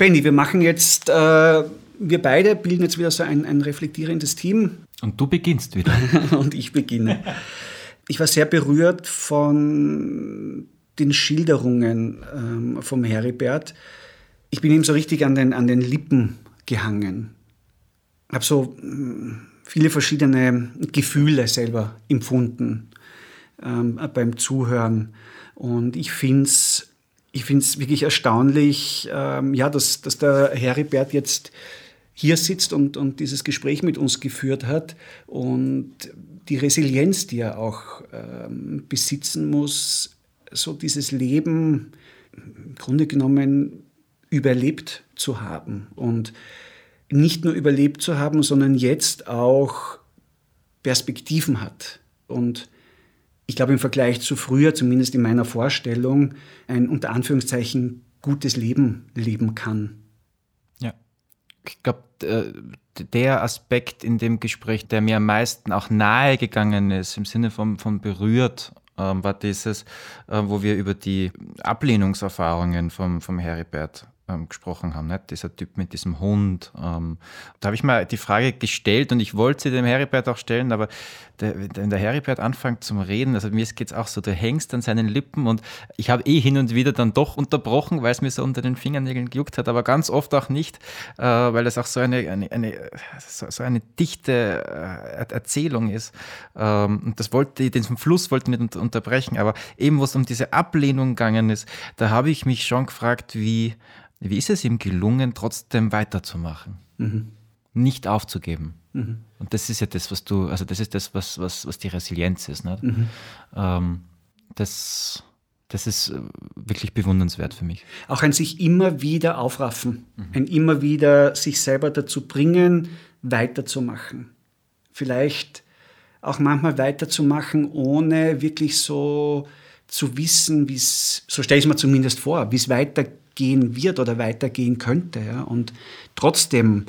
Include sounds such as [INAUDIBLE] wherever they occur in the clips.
Benny, wir machen jetzt, äh, wir beide bilden jetzt wieder so ein, ein reflektierendes Team. Und du beginnst wieder. [LAUGHS] Und ich beginne. Ich war sehr berührt von den Schilderungen ähm, vom Heribert. Ich bin ihm so richtig an den, an den Lippen gehangen. Habe so mm, viele verschiedene Gefühle selber empfunden ähm, beim Zuhören. Und ich finde es ich find's wirklich erstaunlich, ähm, ja, dass, dass der Heribert jetzt hier sitzt und, und dieses Gespräch mit uns geführt hat und die Resilienz, die er auch ähm, besitzen muss, so dieses Leben im Grunde genommen überlebt zu haben und nicht nur überlebt zu haben, sondern jetzt auch Perspektiven hat und ich glaube im Vergleich zu früher, zumindest in meiner Vorstellung, ein unter Anführungszeichen gutes Leben leben kann. Ja, ich glaube, der Aspekt in dem Gespräch, der mir am meisten auch nahe gegangen ist, im Sinne von, von berührt, ähm, war dieses, äh, wo wir über die Ablehnungserfahrungen vom, vom Heribert ähm, gesprochen haben, nicht? dieser Typ mit diesem Hund. Ähm, da habe ich mal die Frage gestellt und ich wollte sie dem Heribert auch stellen, aber der, wenn der Heribert anfängt zum Reden, also mir geht es auch so, du hängst an seinen Lippen und ich habe eh hin und wieder dann doch unterbrochen, weil es mir so unter den Fingernägeln gejuckt hat, aber ganz oft auch nicht, äh, weil es auch so eine, eine, eine so, so, eine dichte äh, Erzählung ist. Ähm, und das wollte, den Fluss wollte ich nicht unterbrechen, aber eben, wo es um diese Ablehnung gegangen ist, da habe ich mich schon gefragt, wie, wie ist es ihm gelungen, trotzdem weiterzumachen? Mhm. Nicht aufzugeben. Mhm. Und das ist ja das, was du, also das ist das, was, was, was die Resilienz ist. Mhm. Ähm, das, das ist äh, wirklich bewundernswert für mich. Auch ein sich immer wieder aufraffen, mhm. ein immer wieder sich selber dazu bringen, weiterzumachen. Vielleicht auch manchmal weiterzumachen, ohne wirklich so zu wissen, wie es, so stelle ich es mir zumindest vor, wie es weitergehen wird oder weitergehen könnte. Ja? Und trotzdem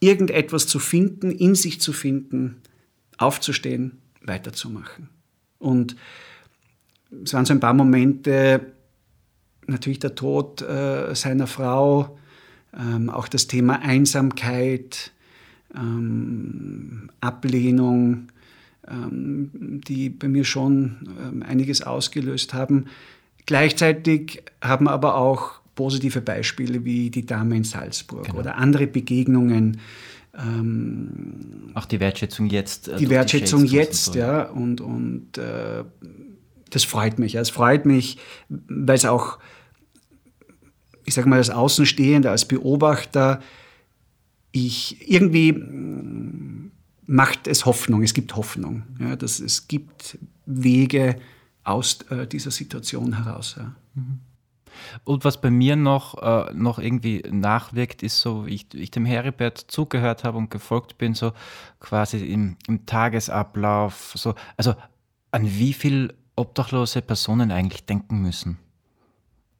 irgendetwas zu finden, in sich zu finden, aufzustehen, weiterzumachen. Und es waren so ein paar Momente, natürlich der Tod äh, seiner Frau, ähm, auch das Thema Einsamkeit, ähm, Ablehnung, ähm, die bei mir schon ähm, einiges ausgelöst haben. Gleichzeitig haben aber auch positive Beispiele wie die Dame in Salzburg genau. oder andere Begegnungen. Ähm, Auch die Wertschätzung jetzt. Äh, die Wertschätzung die jetzt, so. ja. Und, und äh, das freut mich. Es freut mich, weil es auch, ich sage mal, als Außenstehender, als Beobachter, ich irgendwie mm, macht es Hoffnung, es gibt Hoffnung. Ja, dass es gibt Wege aus äh, dieser Situation heraus. Ja. Mhm. Und was bei mir noch, äh, noch irgendwie nachwirkt, ist so, wie ich, ich dem Heribert zugehört habe und gefolgt bin, so quasi im, im Tagesablauf, so, also an wie viel obdachlose Personen eigentlich denken müssen.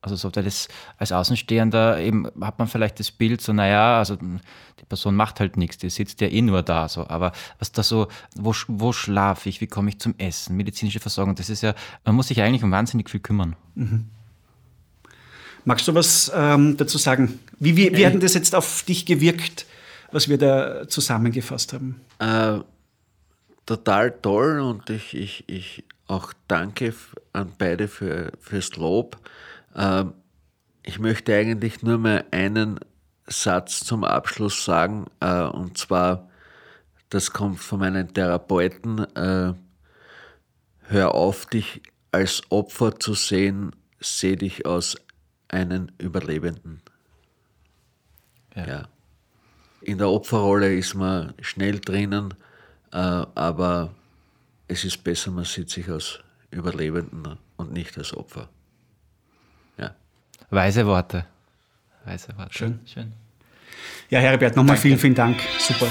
Also so, weil das als Außenstehender eben hat man vielleicht das Bild so, naja, also die Person macht halt nichts, die sitzt ja eh nur da so. Aber was da so, wo, wo schlafe ich, wie komme ich zum Essen, medizinische Versorgung, das ist ja, man muss sich eigentlich um wahnsinnig viel kümmern. Mhm. Magst du was ähm, dazu sagen? Wie, wie, wie hat denn das jetzt auf dich gewirkt, was wir da zusammengefasst haben? Äh, total toll und ich, ich, ich auch danke an beide für, fürs Lob. Äh, ich möchte eigentlich nur mal einen Satz zum Abschluss sagen, äh, und zwar, das kommt von meinen Therapeuten, äh, hör auf, dich als Opfer zu sehen, seh dich aus einen Überlebenden. Ja. ja. In der Opferrolle ist man schnell drinnen, äh, aber es ist besser, man sieht sich als Überlebenden und nicht als Opfer. Weise Worte. Weise Worte. Schön. Schön. Ja, Herbert, nochmal vielen, vielen Dank. Super.